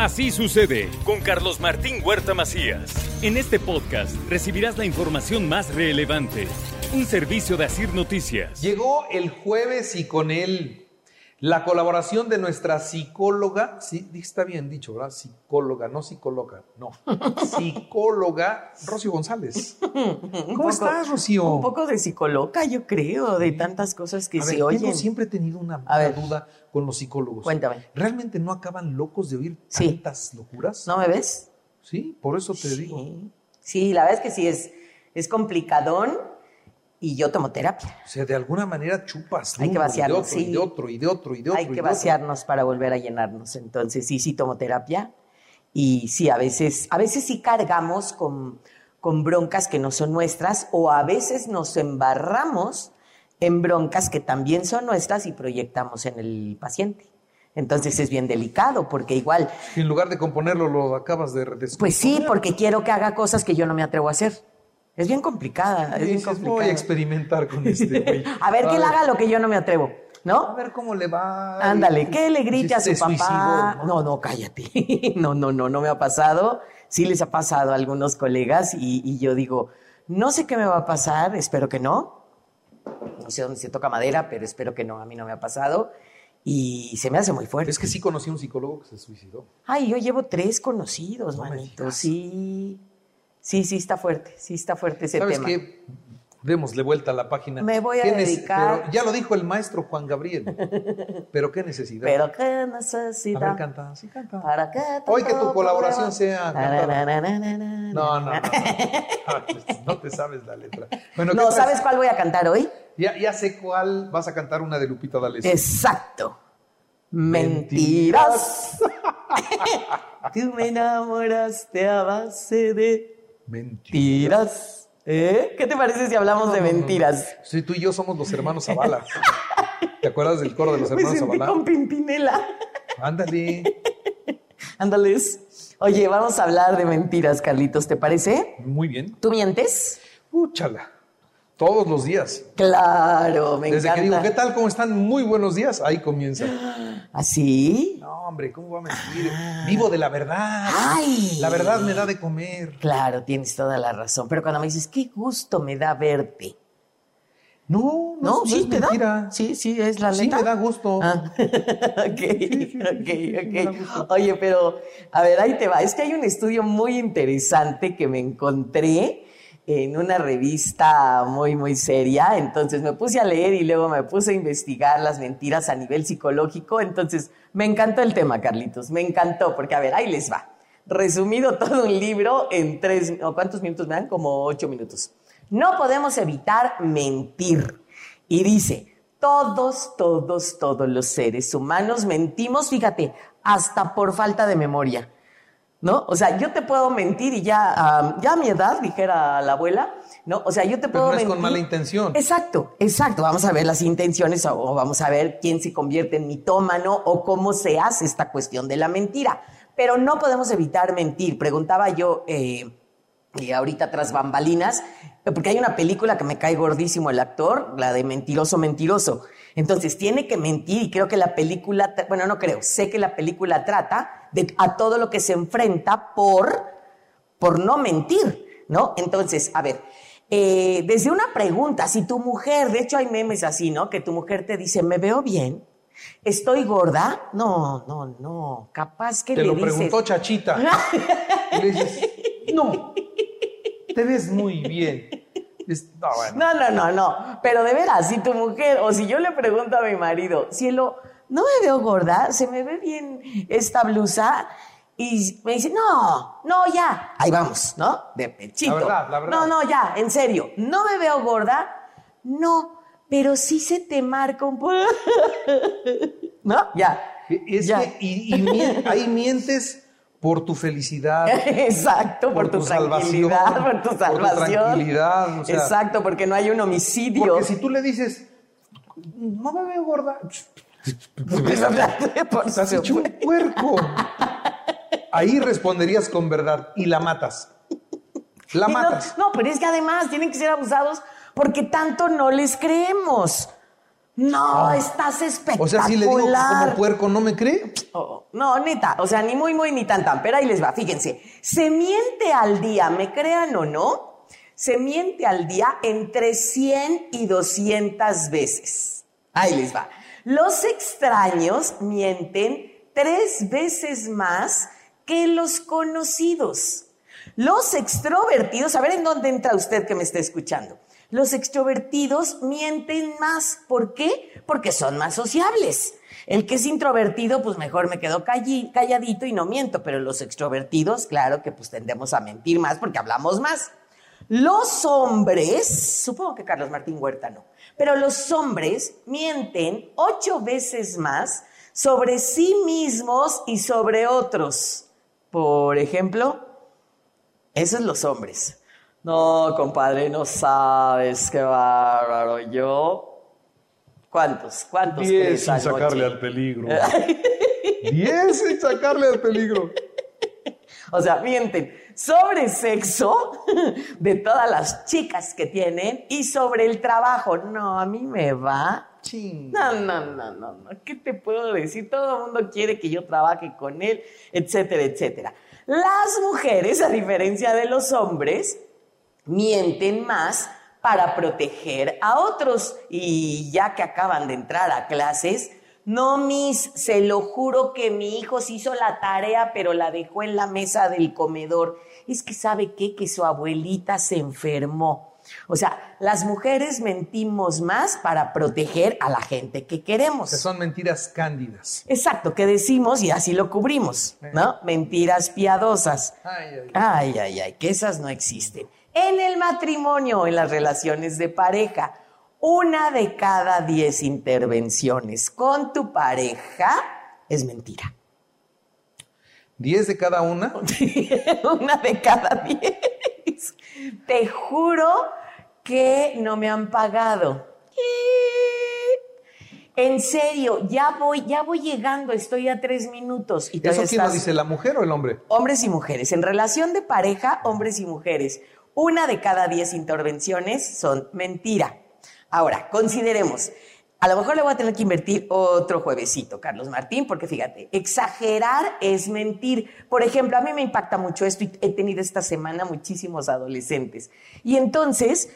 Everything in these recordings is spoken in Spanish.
Así sucede con Carlos Martín Huerta Macías. En este podcast recibirás la información más relevante. Un servicio de Asir Noticias. Llegó el jueves y con él la colaboración de nuestra psicóloga, sí, está bien dicho, ¿verdad? Psicóloga, no psicóloga, no. Psicóloga Rocío González. ¿Cómo estás, Rocío? Un poco de psicóloga, yo creo, de tantas cosas que A se ver, oyen. tengo siempre he tenido una, duda con los psicólogos. Cuéntame. ¿Realmente no acaban locos de oír Sí. tantas locuras? ¿No me ves? Sí, por eso te digo. Sí. Sí, la verdad es que sí, es, es complicadón y yo tomo terapia. O sea, de alguna manera chupas. Hay que vaciarnos, y de otro, y de otro, y de otro, y de otro. Hay que vaciarnos para volver a llenarnos. Entonces, sí, sí tomo terapia. Y sí, a veces, a veces sí cargamos con, con broncas que no son nuestras, o a veces nos embarramos en broncas que también son nuestras y proyectamos en el paciente. Entonces es bien delicado, porque igual, En lugar de componerlo, lo acabas de pues sí, porque quiero que haga cosas que yo no me atrevo a hacer. Es bien complicada, es bien complicada. voy a experimentar con este güey. A ver que él haga lo que yo no me atrevo, A ¿no? ver cómo le va. Ándale, que le grite a Se su papá. suicidó, No, no, cállate. No, no, no, no me ha pasado. Sí les ha pasado a algunos colegas y, y yo digo, no sé qué me va a pasar, espero que no. No sé dónde se toca madera, pero espero que no, a mí no me ha pasado. Y se me hace muy fuerte. Es que sí conocí a un psicólogo que se suicidó. Ay, yo llevo tres conocidos, No manito. Sí, sí, sí está fuerte, sí está fuerte ese ¿Sabes tema. qué? Démosle vuelta a la página. Me voy a ¿Qué nece- dedicar- pero ya lo dijo el maestro Juan Gabriel. Pero qué necesidad. Pero qué a necesidad. ver, canta, sí canta. ¿Para qué Hoy que tu colaboración sea na, No, no, na. no. No, no te sabes la letra. Bueno, ¿qué No? ¿sabes cuál voy a cantar hoy? Ya, ya sé cuál. Vas a cantar una de Lupita D'Alessio. Exacto. Mentiras. Tú me enamoraste a base de mentiras. ¿Eh? ¿Qué te parece si hablamos de no, no, mentiras? Sí, tú y yo somos los hermanos Zavala. ¿Te acuerdas del coro de los Me hermanos sentí Zavala? con Pimpinela. Ándale. Ándales. Oye, vamos a hablar de mentiras, Carlitos, ¿te parece? Muy bien. ¿Tú mientes? Úchala. Todos los días. Claro, me Desde que digo, encanta. ¿qué tal? ¿Cómo están? Muy buenos días. Ahí comienza. ¿Así? No, hombre, ¿cómo va a mentir? Vivo de la verdad. Ay. La verdad me da de comer. Claro, tienes toda la razón. Pero cuando me dices, qué gusto me da verte. No, no, No, no sí, es te mentira. da. Sí, sí, es la Sí, neta. me da gusto. Ah, ok, ok, ok. Oye, pero, a ver, ahí te va. Es que hay un estudio muy interesante que me encontré en una revista muy, muy seria. Entonces me puse a leer y luego me puse a investigar las mentiras a nivel psicológico. Entonces me encantó el tema, Carlitos. Me encantó, porque, a ver, ahí les va. Resumido todo un libro en tres, ¿o ¿cuántos minutos me dan? Como ocho minutos. No podemos evitar mentir. Y dice, todos, todos, todos los seres humanos mentimos, fíjate, hasta por falta de memoria. ¿No? O sea, yo te puedo mentir y ya, ya a mi edad, dijera la abuela, ¿no? O sea, yo te Pero puedo no es mentir. con mala intención. Exacto, exacto. Vamos a ver las intenciones o, vamos a ver quién se convierte en mitómano o cómo se hace esta cuestión de la mentira. Pero no podemos evitar mentir. Preguntaba yo eh, eh, ahorita tras bambalinas, porque hay una película que me cae gordísimo el actor, la de Mentiroso, Mentiroso. Entonces tiene que mentir y creo que la película, bueno, no creo, sé que la película trata de a todo lo que se enfrenta por por no mentir, ¿no? Entonces, a ver, eh, desde una pregunta, si tu mujer, de hecho hay memes así, ¿no? Que tu mujer te dice, ¿me veo bien? ¿Estoy gorda? No, no, no, capaz que Te le lo dices... preguntó Chachita. Y le dices, no, te ves muy bien. Es- no, bueno. No, no, no, no. Pero de veras, si tu mujer, o si yo le pregunto a mi marido, cielo, ¿no me veo gorda? ¿Se me ve bien esta blusa? Y me dice, no, no, ya. Ahí vamos, ¿no? De pechito. La verdad, la verdad. No, no, ya, en serio. ¿No me veo gorda? No, pero sí se te marca un poco. ¿No? Ya. Es Ya. que y, y mien- ahí mientes por tu felicidad. Exacto, por, Por tu, tu salvación, tranquilidad, por tu por tu salvación. tranquilidad, o sea. Exacto, porque no hay un homicidio. Porque si tú le dices, no me veo gorda, Por estás hecho un puerco. Ahí responderías con verdad y la matas. La Y no- matas. No, pero es que además tienen que ser abusados porque tanto no les creemos. No, estás espectacular. O sea, si le digo que como puerco no me cree, Oh, no, neta, o sea, ni muy, muy, ni tan, tan. Pero ahí les va, fíjense. Se miente al día, me crean o no, se miente al día entre 100 y 200 veces. Ahí les va. Los extraños mienten tres veces más que los conocidos. Los extrovertidos, a ver en dónde entra usted que me está escuchando. Los extrovertidos mienten más. ¿Por qué? Porque son más sociables. El que es introvertido, pues mejor me quedo calladito y no miento, pero los extrovertidos, claro que pues tendemos a mentir más porque hablamos más. Los hombres, supongo que Carlos Martín Huerta no, pero los hombres mienten ocho veces más sobre sí mismos y sobre otros. Por ejemplo, esos los hombres. No, compadre, no sabes qué bárbaro. Yo, ¿cuántos? ¿Cuántos crees anoche? peligro. Diez sin sacarle al peligro. O sea, mienten sobre sexo de todas las chicas que tienen y sobre el trabajo. No, a mí me va. Ching. No, no, no, no, no. ¿Qué te puedo decir? Todo el mundo quiere que yo trabaje con él, etcétera, etcétera. Las mujeres, a diferencia de los hombres, mienten más para proteger a otros. Y ya que acaban de entrar a clases, no, mis, se lo juro que mi hijo se hizo la tarea, pero la dejó en la mesa del comedor. Es que sabe qué, que su abuelita se enfermó. O sea, las mujeres mentimos más para proteger a la gente que queremos. Que son mentiras cándidas. Exacto, que decimos y así lo cubrimos, ¿no? Mentiras piadosas. Ay, ay, Ay, ay, ay, que esas no existen. En el matrimonio, en las relaciones de pareja, una de cada diez intervenciones con tu pareja es mentira. Diez de cada una. una de cada diez. Te juro que no me han pagado. En serio, ya voy, ya voy llegando, estoy a tres minutos. Y ¿Eso quién lo estás- dice, la mujer o el hombre? Hombres y mujeres. En relación de pareja, hombres y mujeres. Una de cada diez intervenciones son mentira. Ahora, consideremos. A lo mejor le voy a tener que invertir otro juevesito, Carlos Martín, porque fíjate, exagerar es mentir. Por ejemplo, a mí me impacta mucho esto y he tenido esta semana muchísimos adolescentes. Y entonces,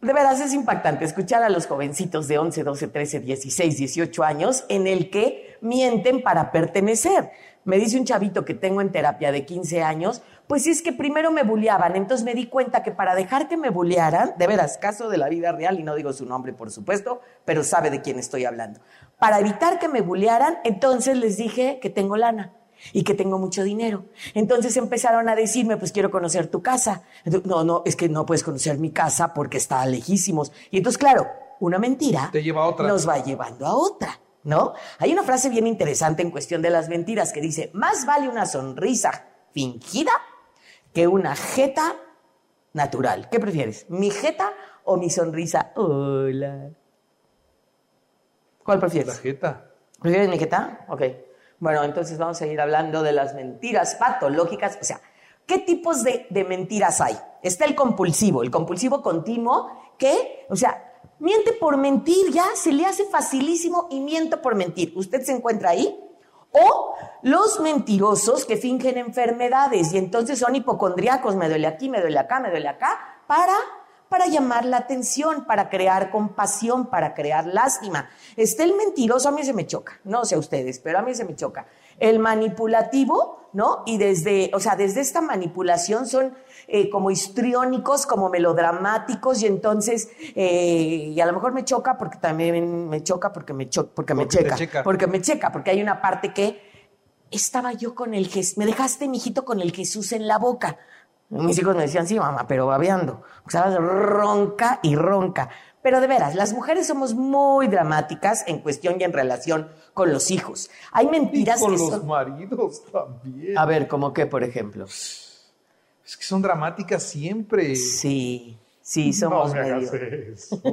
de veras es impactante escuchar a los jovencitos de 11, 12, 13, 16, 18 años en el que mienten para pertenecer. Me dice un chavito que tengo en terapia de 15 años, pues es que primero me bulleaban, entonces me di cuenta que para dejar que me bullearan, de veras, caso de la vida real, y no digo su nombre por supuesto, pero sabe de quién estoy hablando. Para evitar que me bullearan, entonces les dije que tengo lana y que tengo mucho dinero. Entonces empezaron a decirme, pues quiero conocer tu casa. No, no, es que no puedes conocer mi casa porque está lejísimos. Y entonces, claro, una mentira Te lleva a otra. nos va llevando a otra, ¿no? Hay una frase bien interesante en cuestión de las mentiras que dice, más vale una sonrisa fingida que una jeta natural. ¿Qué prefieres? ¿Mi jeta o mi sonrisa? Hola. ¿Cuál prefieres? La jeta. ¿Prefieres mi jeta? Ok. Bueno, entonces vamos a seguir hablando de las mentiras patológicas. O sea, ¿qué tipos de, de mentiras hay? Está el compulsivo, el compulsivo continuo, que, o sea, miente por mentir, ya se le hace facilísimo y miento por mentir. ¿Usted se encuentra ahí? O los mentirosos que fingen enfermedades y entonces son hipocondriacos, me duele aquí, me duele acá, me duele acá, para, para llamar la atención, para crear compasión, para crear lástima. Está el mentiroso, a mí se me choca, no sé a ustedes, pero a mí se me choca. El manipulativo, ¿no? Y desde, o sea, desde esta manipulación son eh, como histriónicos, como melodramáticos, y entonces, eh, y a lo mejor me choca porque también me choca porque me, cho- porque me Porque checa, checa. porque me checa, porque hay una parte que estaba yo con el Jesús, me dejaste, mijito, con el Jesús en la boca. Mis hijos me decían, sí, mamá, pero babeando. O sea, ronca y ronca. Pero de veras, las mujeres somos muy dramáticas en cuestión y en relación con los hijos. Hay Y mentiras con que los son... maridos también. A ver, ¿cómo qué, por ejemplo? Es que son dramáticas siempre. Sí, sí, somos no me medio... hagas eso.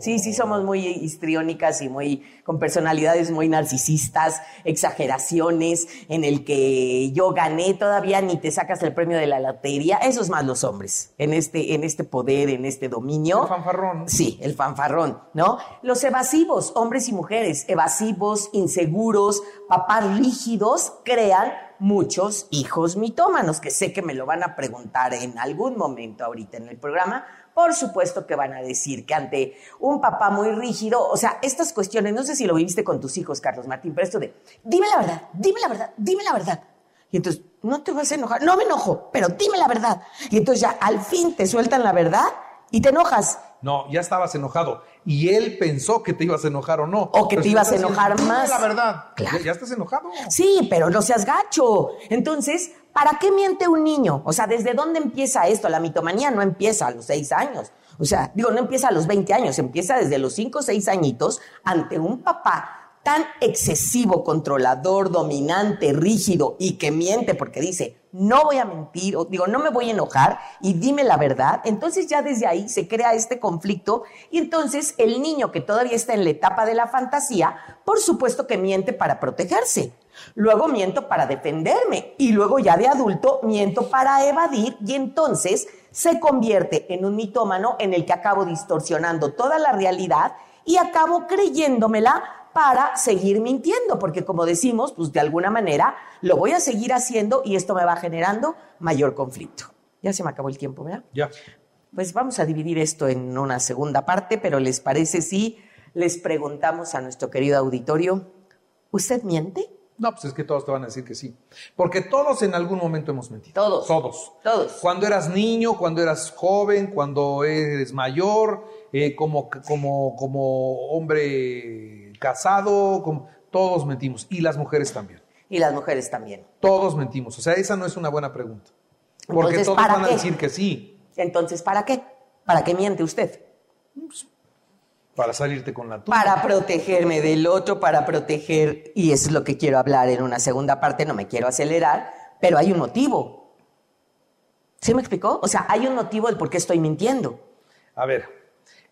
Sí, sí, somos muy histriónicas y muy con personalidades muy narcisistas, exageraciones, en el que yo gané todavía ni te sacas el premio de la lotería. Eso es más los hombres, en este, en este poder, en este dominio. El fanfarrón. Sí, el fanfarrón, ¿no? Los evasivos, hombres y mujeres, evasivos, inseguros, papás rígidos, crean muchos hijos mitómanos, que sé que me lo van a preguntar en algún momento ahorita en el programa. Por supuesto que van a decir que ante un papá muy rígido, o sea, estas cuestiones, no sé si lo viviste con tus hijos, Carlos Martín, pero esto de, dime la verdad, dime la verdad, dime la verdad. Y entonces, no te vas a enojar, no me enojo, pero dime la verdad. Y entonces ya al fin te sueltan la verdad y te enojas. No, ya estabas enojado. Y él pensó que te ibas a enojar o no. O que Pero te si ibas a enojar diciendo, más. "Dime La verdad. Claro. Ya, ya estás enojado. Sí, pero no seas gacho. Entonces, ¿para qué miente un niño? O sea, ¿desde dónde empieza esto? La mitomanía no empieza a los seis años. O sea, digo, no empieza a los 20 años, empieza desde los cinco o seis añitos ante un papá tan excesivo, controlador, dominante, rígido y que miente porque dice, no voy a mentir, o digo, no me voy a enojar y dime la verdad. Entonces ya desde ahí se crea este conflicto y entonces el niño que todavía está en la etapa de la fantasía, por supuesto que miente para protegerse. Luego miento para defenderme y luego ya de adulto miento para evadir y entonces se convierte en un mitómano en el que acabo distorsionando toda la realidad y acabo creyéndomela para seguir mintiendo, porque como decimos, pues de alguna manera lo voy a seguir haciendo y esto me va generando mayor conflicto. Ya se me acabó el tiempo, ¿verdad? Ya. Pues vamos a dividir esto en una segunda parte, pero ¿les parece si les preguntamos a nuestro querido auditorio, ¿usted miente? No, pues es que todos te van a decir que sí. Porque todos en algún momento hemos mentido. Todos. Todos. Todos. Cuando eras niño, cuando eras joven, cuando eres mayor, eh, como, como, como hombre casado, todos mentimos. Y las mujeres también. Y las mujeres también. Todos mentimos. O sea, esa no es una buena pregunta. Porque Entonces, todos ¿para van a qué? decir que sí. Entonces, ¿para qué? ¿Para qué miente usted? Para salirte con la tuya. Para protegerme del otro, para proteger, y eso es lo que quiero hablar en una segunda parte, no me quiero acelerar, pero hay un motivo. ¿Sí me explicó? O sea, hay un motivo del por qué estoy mintiendo. A ver,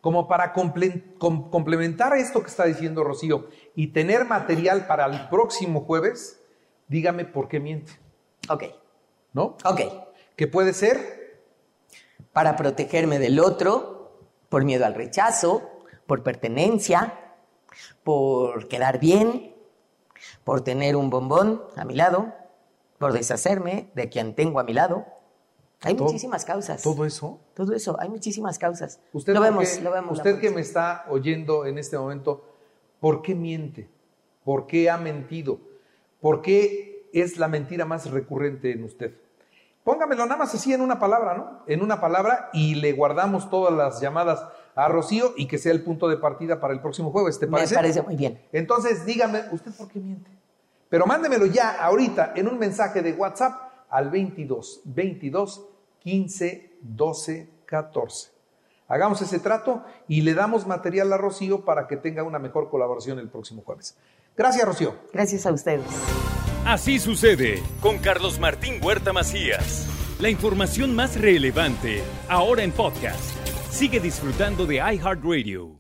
como para comple- com- complementar esto que está diciendo Rocío y tener material para el próximo jueves, dígame por qué miente, Ok, ¿no? ok. Que puede ser, Para protegerme del otro, por miedo al rechazo, por pertenencia, por quedar bien, por tener un bombón a mi lado, por deshacerme de quien tengo a mi lado. Hay Todo- muchísimas causas. todo eso. Todo eso, hay muchísimas causas. Usted, lo vemos, qué- lo vemos. usted que me está oyendo en este momento, ¿por qué miente? ¿Por qué ha mentido? ¿Por qué es la mentira más recurrente en usted? Póngamelo nada más así en una palabra, ¿no? En una palabra y le guardamos todas las llamadas a Rocío y que sea el punto de partida para el próximo jueves, ¿te Me parece? parece muy bien. Entonces, dígame, ¿usted por qué miente? Pero mándemelo ya, ahorita, en un mensaje de WhatsApp al 22 22 15 12 14. Hagamos ese trato y le damos material a Rocío para que tenga una mejor colaboración el próximo jueves. Gracias, Rocío. Gracias a ustedes. Así sucede con Carlos Martín Huerta Macías. La información más relevante ahora en podcast. Sigue disfrutando de iHeartRadio.